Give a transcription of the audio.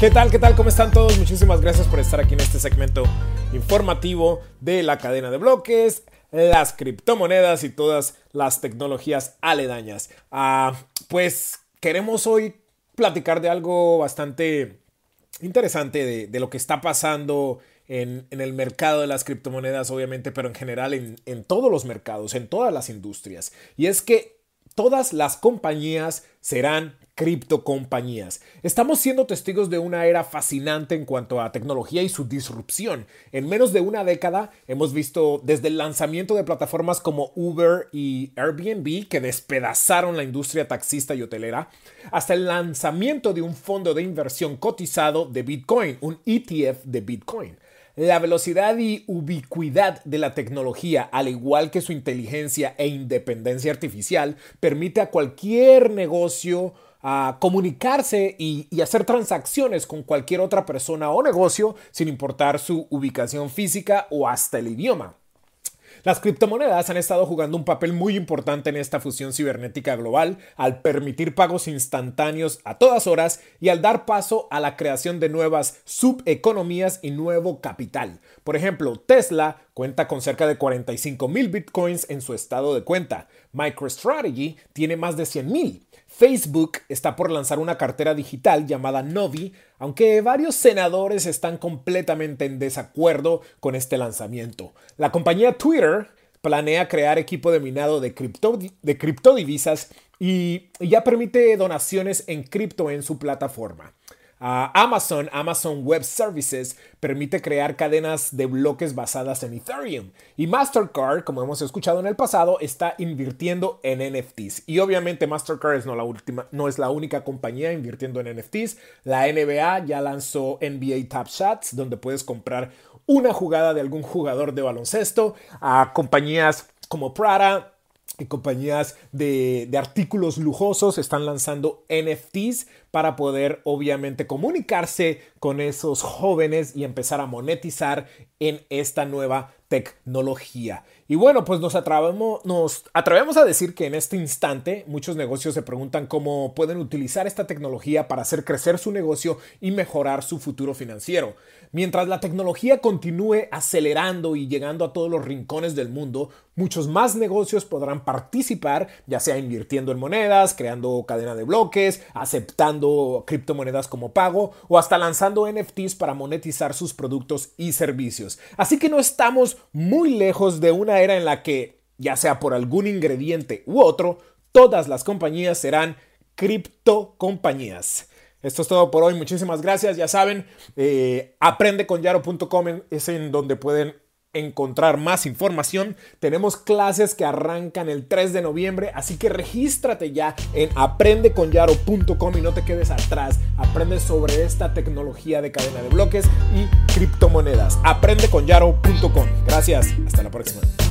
¿Qué tal? ¿Qué tal? ¿Cómo están todos? Muchísimas gracias por estar aquí en este segmento informativo de la cadena de bloques, las criptomonedas y todas las tecnologías aledañas. Ah, pues queremos hoy platicar de algo bastante interesante de, lo que está pasando en, el mercado de las criptomonedas, obviamente, pero en general en, en todos los mercados, en todas las industrias. Y es que todas las compañías serán criptocompañías. Estamos siendo testigos de una era fascinante en cuanto a tecnología y su disrupción. En menos de una década hemos visto desde el lanzamiento de plataformas como Uber y Airbnb que despedazaron la industria taxista y hotelera, hasta el lanzamiento de un fondo de inversión cotizado de Bitcoin, un ETF de Bitcoin. La velocidad y ubicuidad de la tecnología, al igual que su inteligencia e independencia artificial, permite a cualquier negocio a comunicarse y, y, hacer transacciones con cualquier otra persona o negocio sin importar su ubicación física o hasta el idioma. Las criptomonedas han estado jugando un papel muy importante en esta fusión cibernética global al permitir pagos instantáneos a todas horas y al dar paso a la creación de nuevas subeconomías y nuevo capital. Por ejemplo, Tesla cuenta con cerca de 45 mil bitcoins en su estado de cuenta. MicroStrategy tiene más de 100 mil. Facebook está por lanzar una cartera digital llamada Novi, aunque varios senadores están completamente en desacuerdo con este lanzamiento. La compañía Twitter planea crear equipo de minado de, de criptodivisas y ya permite donaciones en cripto en su plataforma. Amazon, Amazon Web Services, permite crear cadenas de bloques basadas en Ethereum. Y Mastercard, como hemos escuchado en el pasado, está invirtiendo en NFTs. Y obviamente Mastercard no, es la única compañía invirtiendo en NFTs. La NBA ya lanzó NBA Top Shots, donde puedes comprar una jugada de algún jugador de baloncesto. A compañías como Prada, y compañías de, artículos lujosos están lanzando NFTs para poder obviamente comunicarse con esos jóvenes y empezar a monetizar en esta nueva tecnología. Y bueno, pues nos atrevemos, nos atrevemos a decir que en este instante muchos negocios se preguntan cómo pueden utilizar esta tecnología para hacer crecer su negocio y mejorar su futuro financiero. Mientras la tecnología continúe acelerando y llegando a todos los rincones del mundo, muchos más negocios podrán participar, ya sea invirtiendo en monedas, creando cadena de bloques, aceptando criptomonedas como pago o hasta lanzando NFTs para monetizar sus productos y servicios. Así que no estamos muy lejos de una era en la que, ya sea por algún ingrediente u otro, todas las compañías serán criptocompañías. Esto es todo por hoy. Muchísimas gracias. Ya saben, eh, aprendeconyaro.com es en donde pueden encontrar más información. Tenemos clases que arrancan el 3 de noviembre, así que regístrate ya en aprendeconyaro.com y no te quedes atrás. Aprende sobre esta tecnología de cadena de bloques y criptomonedas. Aprendeconyaro.com. Gracias. Hasta la próxima.